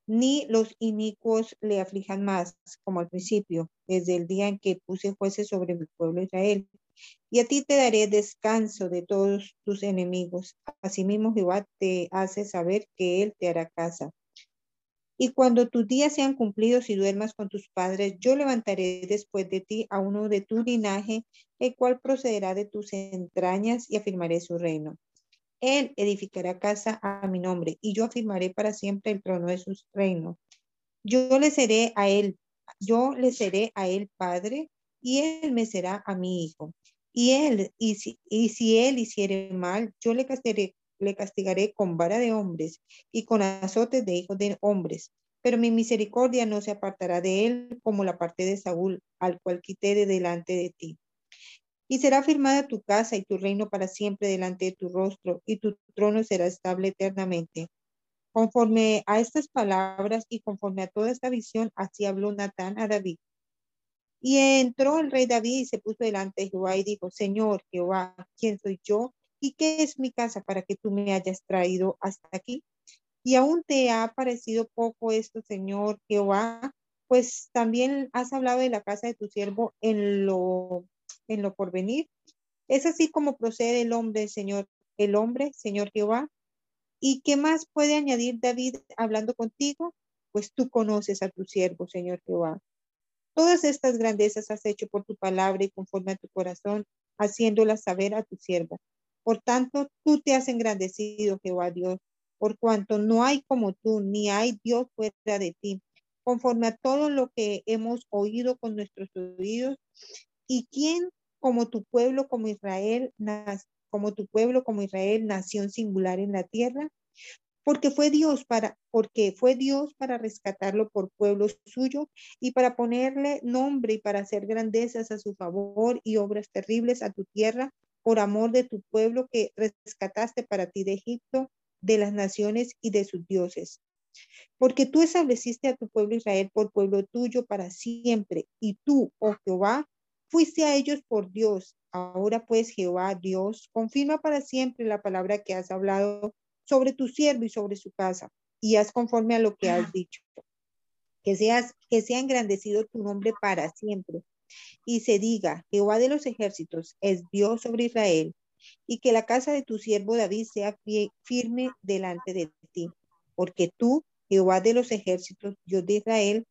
ni los inicuos le aflijan más, como al principio, desde el día en que puse jueces sobre mi pueblo Israel. Y a ti te daré descanso de todos tus enemigos. Asimismo Jehová te hace saber que él te hará casa. Y cuando tus días sean cumplidos y duermas con tus padres, yo levantaré después de ti a uno de tu linaje, el cual procederá de tus entrañas y afirmaré su reino. Él edificará casa a mi nombre y yo afirmaré para siempre el trono de sus reinos. Yo le seré a él, yo le seré a él padre y él me será a mi hijo. Y él, y si, y si él hiciere mal, yo le castigaré, con vara de hombres y con azotes de hijos de hombres. Pero mi misericordia no se apartará de él como la parte de Saúl, al cual quité de delante de ti. Y será firmada tu casa y tu reino para siempre delante de tu rostro, y tu trono será estable eternamente. Conforme a estas palabras y conforme a toda esta visión, así habló Natán a David. Y entró el rey David y se puso delante de Jehová y dijo, Señor Jehová, ¿quién soy yo? ¿Y qué es mi casa para que tú me hayas traído hasta aquí? Y aún te ha parecido poco esto, Señor Jehová, pues también has hablado de la casa de tu siervo en lo en lo porvenir. Es así como procede el hombre, Señor, el hombre, Señor Jehová. ¿Y qué más puede añadir David hablando contigo? Pues tú conoces a tu siervo, Señor Jehová. Todas estas grandezas has hecho por tu palabra y conforme a tu corazón, haciéndolas saber a tu sierva. Por tanto, tú te has engrandecido, Jehová Dios, por cuanto no hay como tú, ni hay Dios fuera de ti, conforme a todo lo que hemos oído con nuestros oídos. ¿Y quién como tu pueblo, como Israel, como tu pueblo, como Israel, nación singular en la tierra? Porque fue Dios para, porque fue Dios para rescatarlo por pueblo suyo y para ponerle nombre y para hacer grandezas a su favor y obras terribles a tu tierra por amor de tu pueblo que rescataste para ti de Egipto, de las naciones y de sus dioses. Porque tú estableciste a tu pueblo Israel por pueblo tuyo para siempre, y tú, oh Jehová, Fuiste a ellos por Dios. Ahora pues, Jehová, Dios, confirma para siempre la palabra que has hablado sobre tu siervo y sobre su casa, y haz conforme a lo que has dicho. Que, seas, que sea engrandecido tu nombre para siempre. Y se diga, Jehová de los ejércitos es Dios sobre Israel, y que la casa de tu siervo David sea firme delante de ti. Porque tú, Jehová de los ejércitos, Dios de Israel,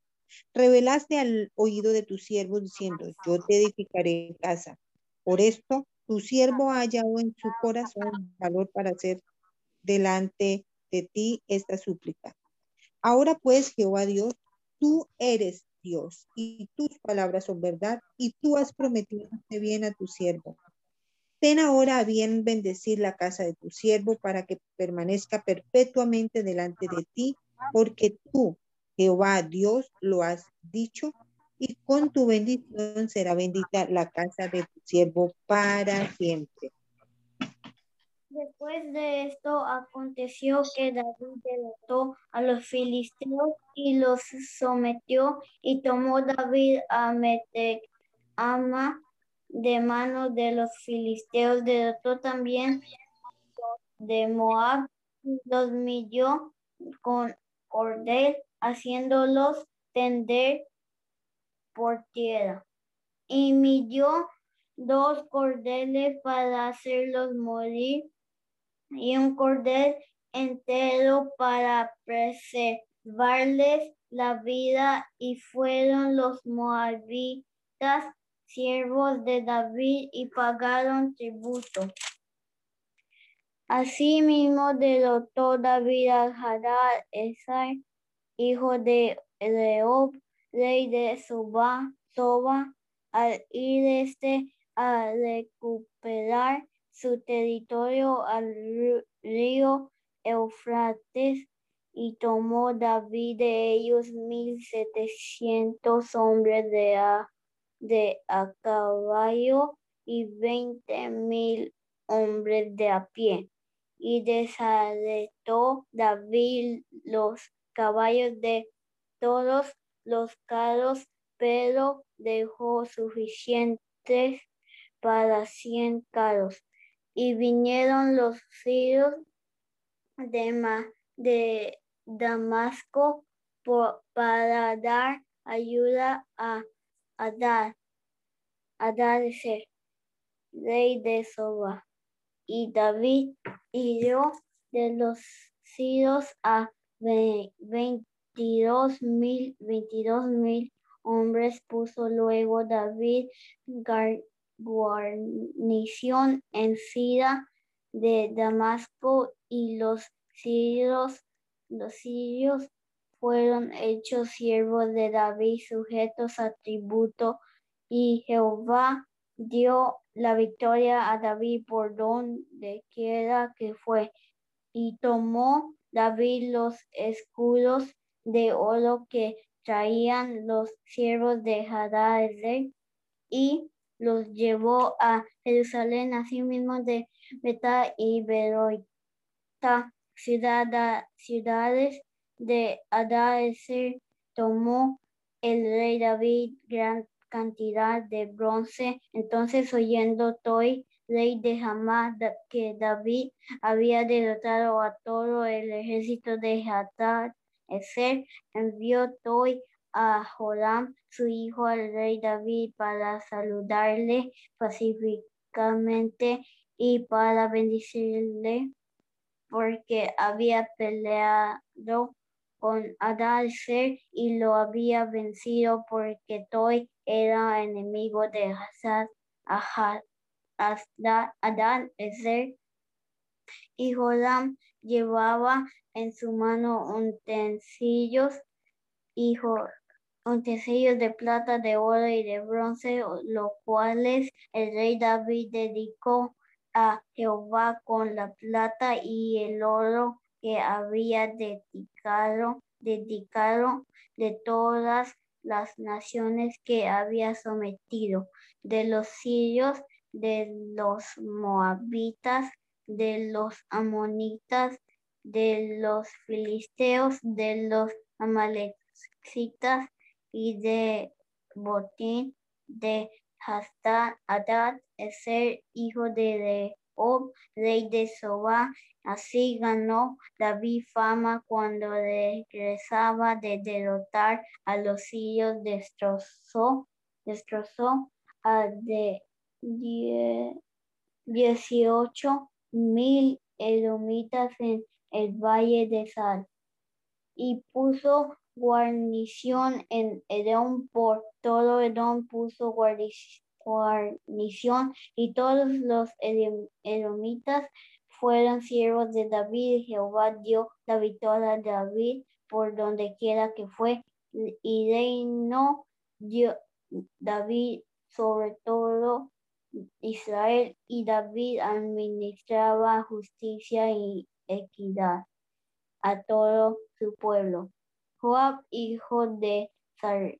Revelaste al oído de tu siervo diciendo, yo te edificaré casa. Por esto, tu siervo ha hallado en su corazón valor para hacer delante de ti esta súplica. Ahora pues, Jehová Dios, tú eres Dios y tus palabras son verdad y tú has prometido este bien a tu siervo. Ten ahora a bien bendecir la casa de tu siervo para que permanezca perpetuamente delante de ti, porque tú, Jehová Dios lo has dicho, y con tu bendición será bendita la casa de tu siervo para siempre. Después de esto aconteció que David derrotó a los filisteos y los sometió y tomó David a Metecama de manos de los filisteos, derrotó también de Moab, los milló con cordel haciéndolos tender por tierra. Y midió dos cordeles para hacerlos morir y un cordel entero para preservarles la vida y fueron los moabitas siervos de David y pagaron tributo. Asimismo derrotó David al Hadad Esai hijo de Reob, rey de Soba, Soba, al ir este a recuperar su territorio al río Eufrates y tomó David de ellos mil setecientos hombres de a, de a caballo y veinte mil hombres de a pie. Y desarretó David los caballos de todos los carros, pero dejó suficientes para cien carros. Y vinieron los sirios de, de Damasco por- para dar ayuda a Adad, Adadecer, rey de Soba. Y David hirió de los sirios a veintidós mil, veintidós mil hombres. Puso luego David guarnición en Sida de Damasco y los sirios, los sirios fueron hechos siervos de David, sujetos a tributo, y Jehová dio la victoria a David por donde quiera que fue. Y tomó David los escudos de oro que traían los siervos de Hadadezer y los llevó a Jerusalén, asimismo de Betá y Beroita, ciudad- ciudades de Adadezer, tomó el rey David gran cantidad de bronce. Entonces, oyendo Toi, rey de Hamá, da- que David había derrotado a todo el ejército de Hadad, Ezer, envió Toi a Joram, su hijo, al rey David, para saludarle pacíficamente y para bendecirle, porque había peleado con Adalcer y lo había vencido porque Toi era enemigo de Hazad, Ahad, Adad Ezer. Y Joram llevaba en su mano utensilios y utensilios de plata, de oro y de bronce, los cuales el rey David dedicó a Jehová con la plata y el oro que había dedicado, dedicado de todas las naciones que había sometido, de los sirios, de los moabitas, de los amonitas, de los filisteos, de los amalecitas y de botín de Hastad, Adad, Ezer, hijo de Rehob, rey de Soba. Así ganó David fama cuando regresaba de derrotar a los sirios, destrozó, destrozó a de die- 18 mil edomitas en el valle de Sal y puso guarnición en Edom por todo Edom puso guarnición y todos los edom- edomitas fueron siervos de David. Jehová dio la victoria a David por donde quiera que fue y reinó David sobre todo Israel y David administraba justicia y equidad a todo su pueblo. Joab, hijo de Sar-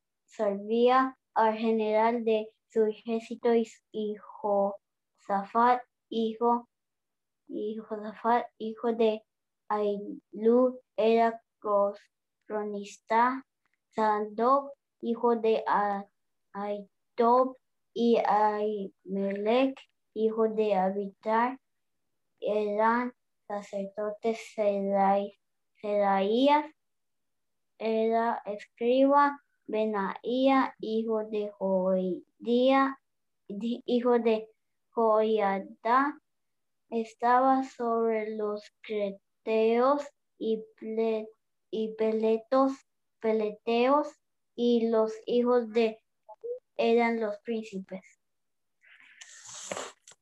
al general de su ejército, y, Josafat, hijo, hijo de Ailú, era cronista. Sadoc, hijo de Aitob, y Ahimelech, hijo de Abitar, eran sacerdotes Seraías, era escriba, Benaía, hijo de Joidía, hijo de Joiada, estaba sobre los creteos y, y peletos, peleteos, y los hijos de eran los príncipes.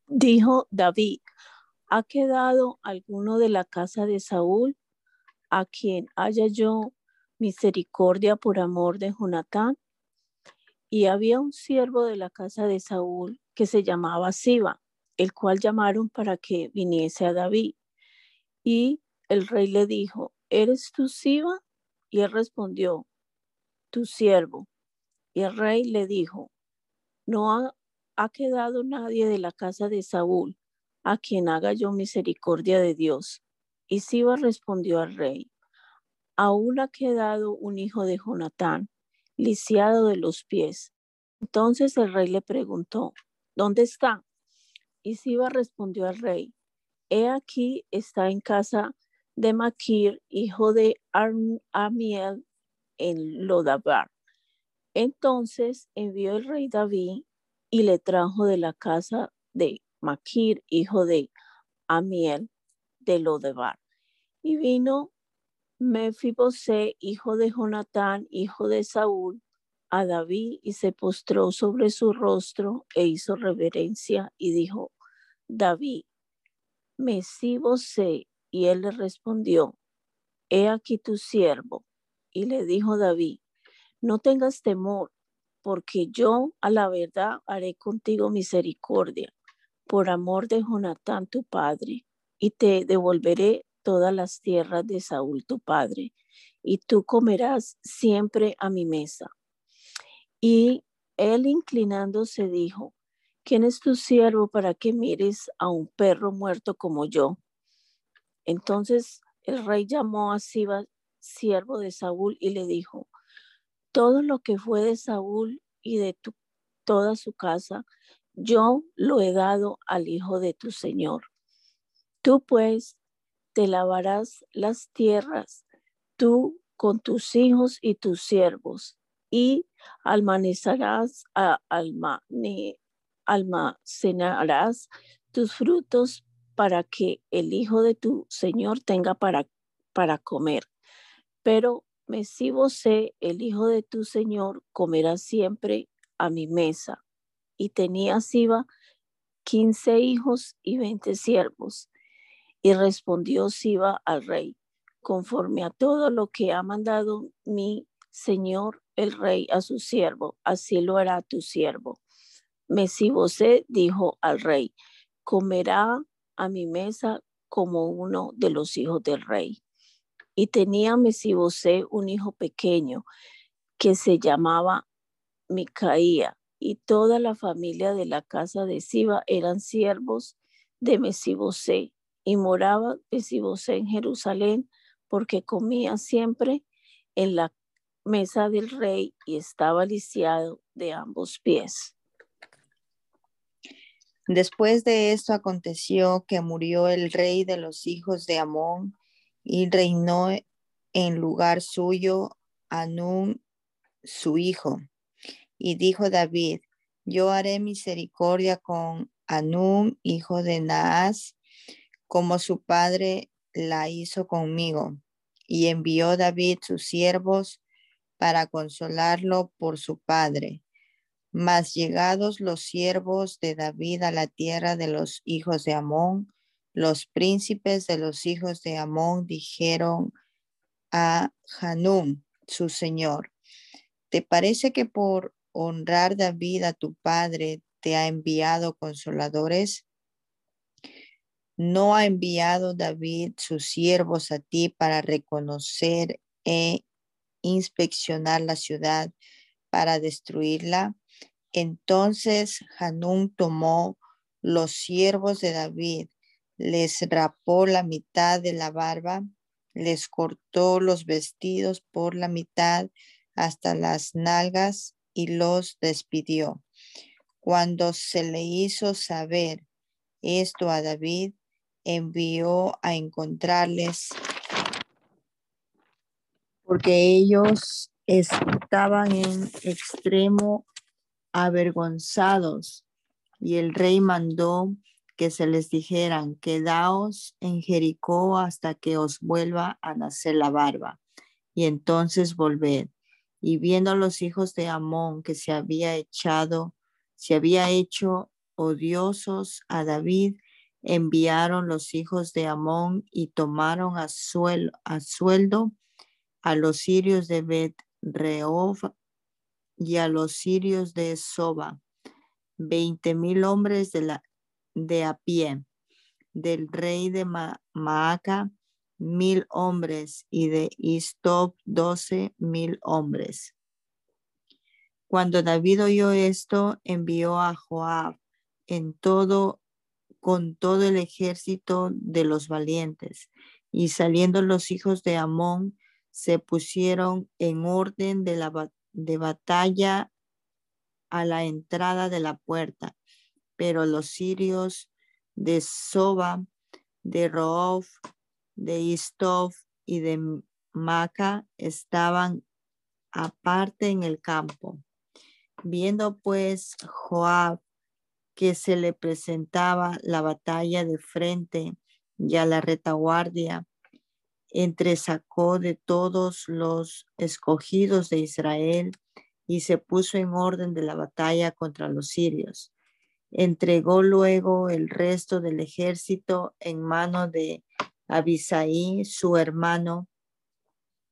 Dijo David, ¿ha quedado alguno de la casa de Saúl a quien haya yo misericordia por amor de Jonatán? Y había un siervo de la casa de Saúl que se llamaba Siba, el cual llamaron para que viniese a David. Y el rey le dijo, ¿eres tú Siba? Y él respondió, tu siervo. Y el rey le dijo, no ha, quedado nadie de la casa de Saúl a quien haga yo misericordia de Dios. Y Siba respondió al rey, aún ha quedado un hijo de Jonatán, lisiado de los pies. Entonces el rey le preguntó, ¿dónde está? Y Siba respondió al rey, he aquí está en casa de Maquir, hijo de Amiel, en Lodabar. Entonces envió el rey David y le trajo de la casa de Maquir, hijo de Amiel, de Lodebar. Y vino Mefibosé, hijo de Jonatán, hijo de Saúl, a David y se postró sobre su rostro e hizo reverencia y dijo, David, Mesibosé, y él le respondió, he aquí tu siervo. Y le dijo David, no tengas temor, porque yo a la verdad haré contigo misericordia, por amor de Jonatán tu padre, y te devolveré todas las tierras de Saúl tu padre, y tú comerás siempre a mi mesa. Y él inclinándose dijo, ¿quién es tu siervo para que mires a un perro muerto como yo? Entonces el rey llamó a Siba, siervo de Saúl, y le dijo, todo lo que fue de Saúl y de toda su casa, yo lo he dado al hijo de tu señor. Tú pues te lavarás las tierras, tú con tus hijos y tus siervos, y almacenarás, almacenarás tus frutos para que el hijo de tu señor tenga para, para comer. Pero Mesibosé, el hijo de tu señor, comerá siempre a mi mesa. Y tenía Siba quince hijos y veinte siervos. Y respondió Siba al rey, conforme a todo lo que ha mandado mi señor el rey a su siervo, así lo hará tu siervo. Mesibosé dijo al rey, comerá a mi mesa como uno de los hijos del rey. Y tenía Mesibosé un hijo pequeño que se llamaba Micaía, y toda la familia de la casa de Siba eran siervos de Mesibosé, y moraba Mesibosé en Jerusalén, porque comía siempre en la mesa del rey y estaba lisiado de ambos pies. Después de esto aconteció que murió el rey de los hijos de Amón y reinó en lugar suyo Anún, su hijo. Y dijo David, yo haré misericordia con Anún, hijo de Naas, como su padre la hizo conmigo. Y envió David sus siervos para consolarlo por su padre. Mas llegados los siervos de David a la tierra de los hijos de Amón, los príncipes de los hijos de Amón dijeron a Hanún, su señor, ¿te parece que por honrar David a tu padre te ha enviado consoladores? ¿No ha enviado David sus siervos a ti para reconocer e inspeccionar la ciudad para destruirla? Entonces Hanún tomó los siervos de David les rapó la mitad de la barba, les cortó los vestidos por la mitad hasta las nalgas y los despidió. Cuando se le hizo saber esto a David, envió a encontrarles porque ellos estaban en extremo avergonzados y el rey mandó que se les dijeran, quedaos en Jericó hasta que os vuelva a nacer la barba, y entonces volved. Y viendo los hijos de Amón que se había echado, se había hecho odiosos a David, enviaron los hijos de Amón y tomaron a, a sueldo a los sirios de Bet Reof y a los sirios de Soba, veinte mil hombres de la, de a pie, del rey de Maaca, mil hombres, y de Istop, doce mil hombres. Cuando David oyó esto, envió a Joab en todo, con todo el ejército de los valientes, y saliendo los hijos de Amón, se pusieron en orden de, la, de batalla a la entrada de la puerta pero los sirios de Soba, de Roof, de Istov y de Maca estaban aparte en el campo. Viendo pues Joab que se le presentaba la batalla de frente y a la retaguardia, entresacó de todos los escogidos de Israel y se puso en orden de la batalla contra los sirios. Entregó luego el resto del ejército en mano de Abisaí, su hermano,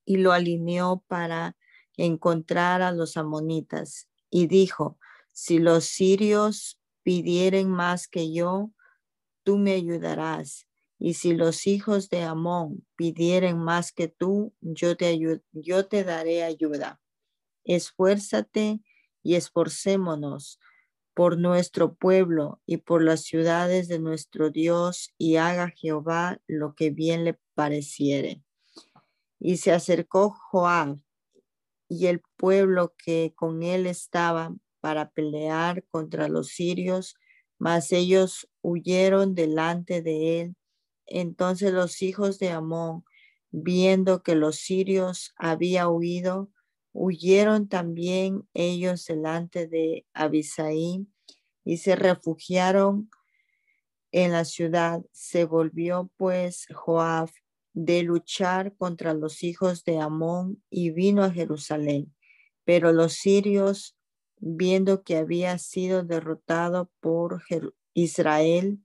y lo alineó para encontrar a los amonitas. Y dijo, si los sirios pidieren más que yo, tú me ayudarás. Y si los hijos de Amón pidieren más que tú, yo te, yo te daré ayuda. Esfuérzate y esforcémonos por nuestro pueblo y por las ciudades de nuestro Dios, y haga Jehová lo que bien le pareciere. Y se acercó Joab y el pueblo que con él estaba para pelear contra los sirios, mas ellos huyeron delante de él. Entonces los hijos de Amón, viendo que los sirios había huido, huyeron también ellos delante de Abisaí y se refugiaron en la ciudad. Se volvió pues Joab de luchar contra los hijos de Amón y vino a Jerusalén. Pero los sirios, viendo que había sido derrotado por Israel,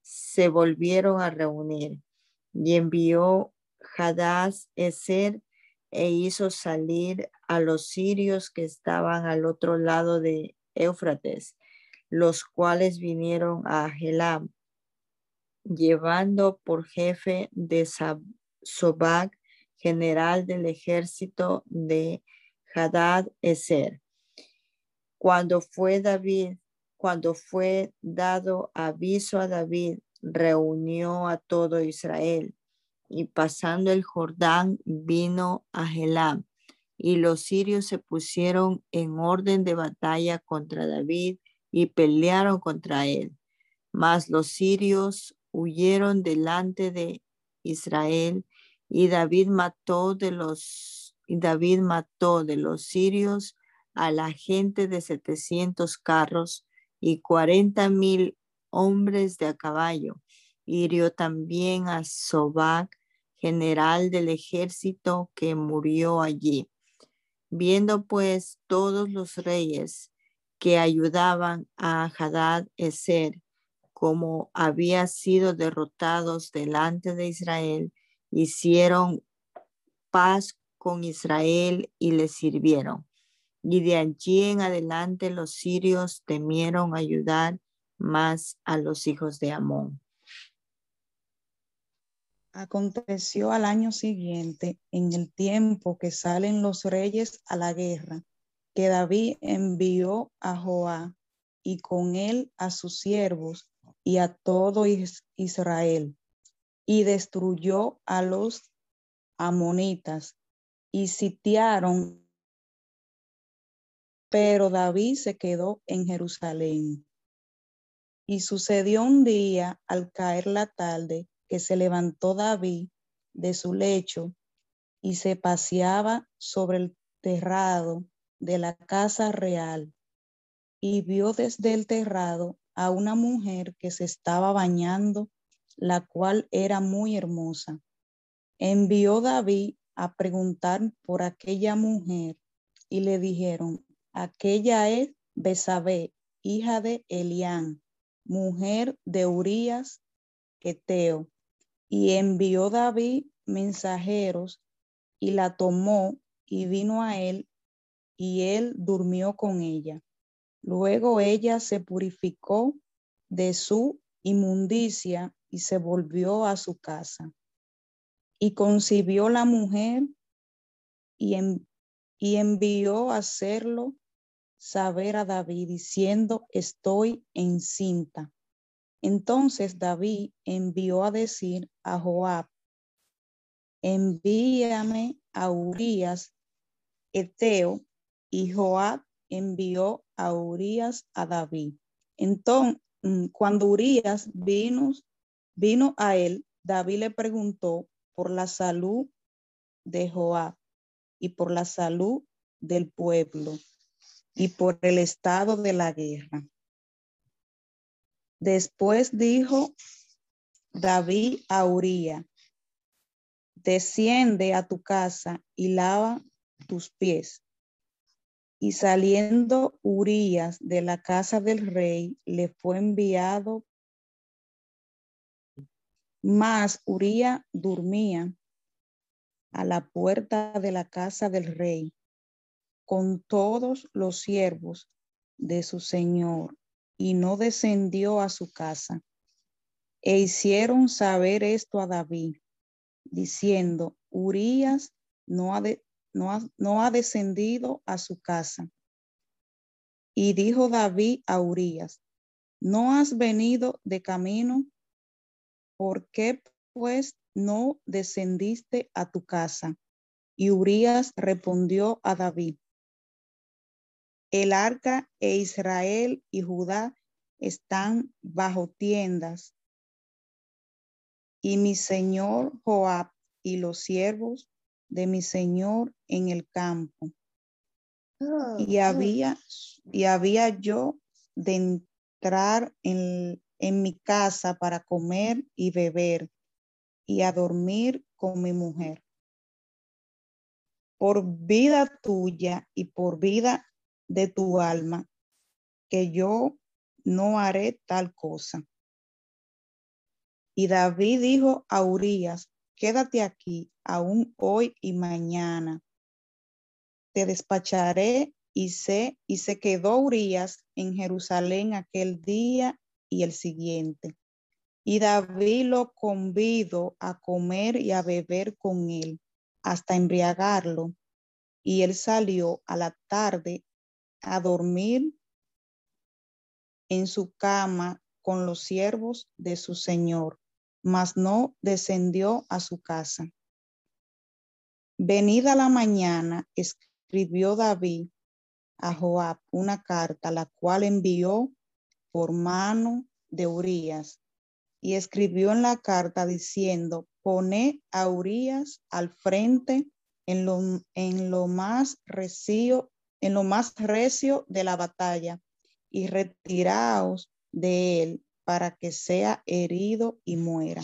se volvieron a reunir y envió Hadás Eser e hizo salir a los sirios que estaban al otro lado de Éufrates, los cuales vinieron a Helam, llevando por jefe de Sobag, general del ejército de Hadad Eser. Cuando fue David, cuando fue dado aviso a David, reunió a todo Israel y pasando el Jordán vino a Helam. Y los sirios se pusieron en orden de batalla contra David y pelearon contra él. Mas los sirios huyeron delante de Israel y David mató de los y David mató de los sirios a la gente de setecientos carros y cuarenta mil hombres de a caballo. Hirió también a Sobac general del ejército que murió allí. Viendo pues todos los reyes que ayudaban a Hadad Eser, como había sido derrotados delante de Israel, hicieron paz con Israel y le sirvieron. Y de allí en adelante los sirios temieron ayudar más a los hijos de Amón. Aconteció al año siguiente, en el tiempo que salen los reyes a la guerra, que David envió a Joá y con él a sus siervos y a todo Israel, y destruyó a los amonitas y sitiaron, pero David se quedó en Jerusalén. Y sucedió un día, al caer la tarde, que se levantó David de su lecho y se paseaba sobre el terrado de la casa real y vio desde el terrado a una mujer que se estaba bañando, la cual era muy hermosa. Envió David a preguntar por aquella mujer y le dijeron, aquella es Besabé, hija de Elián, mujer de Urías Eteo. Y envió David mensajeros y la tomó y vino a él y él durmió con ella. Luego ella se purificó de su inmundicia y se volvió a su casa. Y concibió la mujer y, y envió a hacerlo saber a David diciendo, estoy encinta. Entonces David envió a decir a Joab, envíame a Urias, Eteo, y Joab envió a Urias a David. Entonces, mm, cuando Urias vino, vino a él, David le preguntó por la salud de Joab y por la salud del pueblo y por el estado de la guerra. Después dijo David a Uría, desciende a tu casa y lava tus pies. Y saliendo Urías de la casa del rey, le fue enviado. Mas Uría dormía a la puerta de la casa del rey con todos los siervos de su señor y no descendió a su casa. E hicieron saber esto a David, diciendo, Urías no ha, descendido a su casa. Y dijo David a Urías, ¿no has venido de camino? ¿Por qué pues no descendiste a tu casa? Y Urías respondió a David, el arca e Israel y Judá están bajo tiendas. Y mi señor Joab y los siervos de mi señor en el campo. Y había, y había yo de entrar en, en mi casa para comer y beber y a dormir con mi mujer. Por vida tuya y por vida de tu alma, que yo no haré tal cosa. Y David dijo a Urias, quédate aquí aún hoy y mañana. Te despacharé y se, y se quedó Urias en Jerusalén aquel día y el siguiente. Y David lo convidó a comer y a beber con él hasta embriagarlo. Y él salió a la tarde a dormir en su cama con los siervos de su señor, mas no descendió a su casa. Venida la mañana, escribió David a Joab una carta, la cual envió por mano de Urias, y escribió en la carta diciendo, pone a Urias al frente en lo, en lo más recio en lo más recio de la batalla y retiraos de él para que sea herido y muera.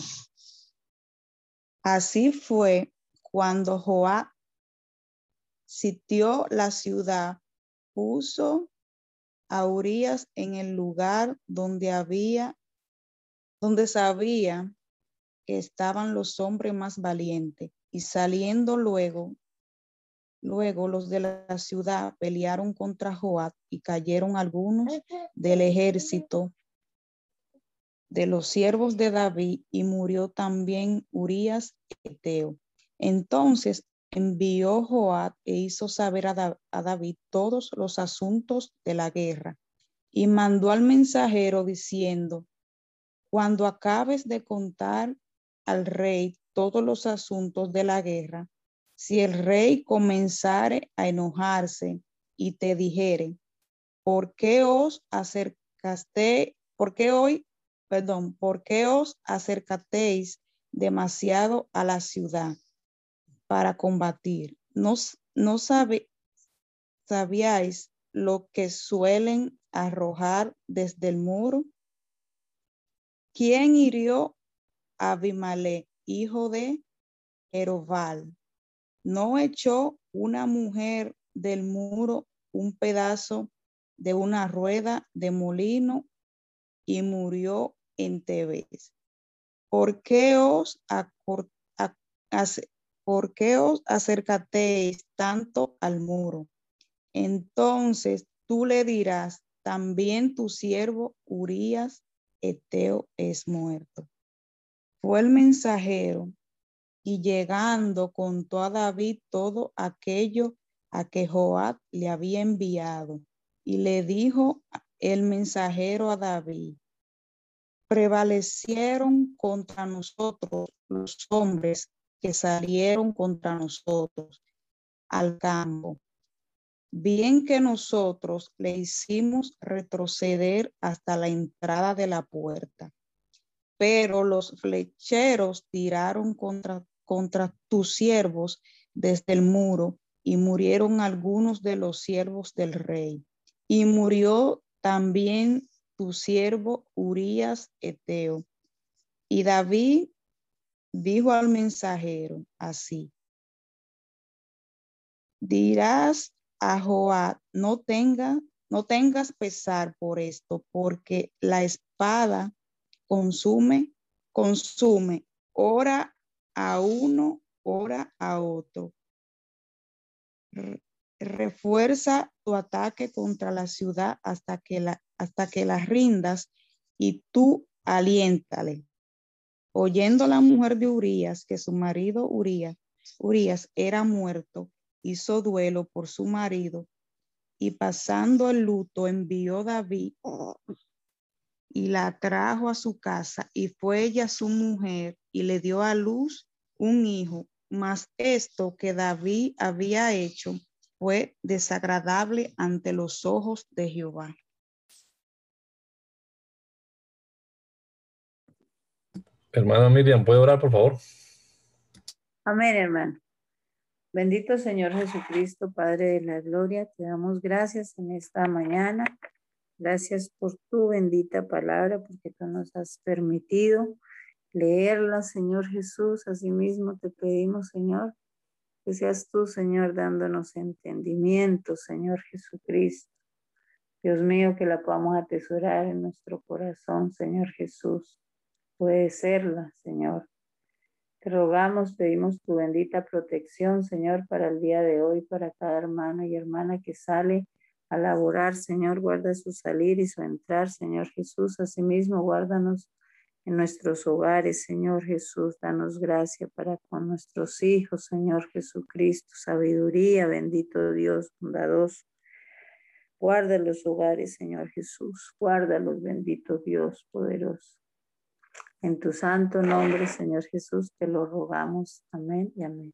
Así fue cuando Joab sitió la ciudad, puso a Urias en el lugar donde había, donde sabía que estaban los hombres más valientes, y saliendo luego Luego los de la ciudad pelearon contra Joab y cayeron algunos del ejército de los siervos de David y murió también Urías Eteo. Entonces envió Joab e hizo saber a, a David todos los asuntos de la guerra y mandó al mensajero diciendo, cuando acabes de contar al rey todos los asuntos de la guerra, si el rey comenzare a enojarse y te dijere, ¿por qué os acercaste, por qué hoy, perdón, por qué os acercateis demasiado a la ciudad para combatir? ¿No, no sabíais lo que suelen arrojar desde el muro? ¿Quién hirió a Abimelech, hijo de Jeroval? ¿No echó una mujer del muro un pedazo de una rueda de molino y murió en Tebes? ¿Por qué os, ¿por qué os acercateis tanto al muro? Entonces tú le dirás, también tu siervo Urías Eteo es muerto. Fue el mensajero y llegando contó a David todo aquello a que Joab le había enviado. Y le dijo el mensajero a David, prevalecieron contra nosotros los hombres que salieron contra nosotros al campo. Bien que nosotros le hicimos retroceder hasta la entrada de la puerta, pero los flecheros tiraron contra contra tus siervos desde el muro y murieron algunos de los siervos del rey. Y murió también tu siervo Urías Eteo. Y David dijo al mensajero así, dirás a Joab, no tenga, no tengas pesar por esto, porque la espada consume, consume, ora a uno, ora a otro. Refuerza tu ataque contra la ciudad hasta que la, hasta que rindas y tú aliéntale. Oyendo la mujer de Urías que su marido Urías, Urías era muerto, hizo duelo por su marido y pasando el luto envió David y la trajo a su casa y fue ella su mujer y le dio a luz un hijo. Mas esto que David había hecho fue desagradable ante los ojos de Jehová. Hermana Miriam, ¿puede orar, por favor? Amén, hermano. Bendito Señor Jesucristo, Padre de la Gloria, te damos gracias en esta mañana. Gracias por tu bendita palabra, porque tú nos has permitido leerla, Señor Jesús. Asimismo te pedimos, Señor, que seas tú, Señor, dándonos entendimiento, Señor Jesucristo. Dios mío, que la podamos atesorar en nuestro corazón, Señor Jesús puede serla, Señor. Te rogamos, pedimos tu bendita protección, Señor, para el día de hoy, para cada hermano y hermana que sale a laborar, Señor, guarda su salir y su entrar, Señor Jesús. Asimismo, guárdanos en nuestros hogares, Señor Jesús. Danos gracia para con nuestros hijos, Señor Jesucristo. Sabiduría, bendito Dios, bondadoso. Guarda los hogares, Señor Jesús. Guárdalos, bendito Dios, poderoso. En tu santo nombre, Señor Jesús, te lo rogamos. Amén y amén.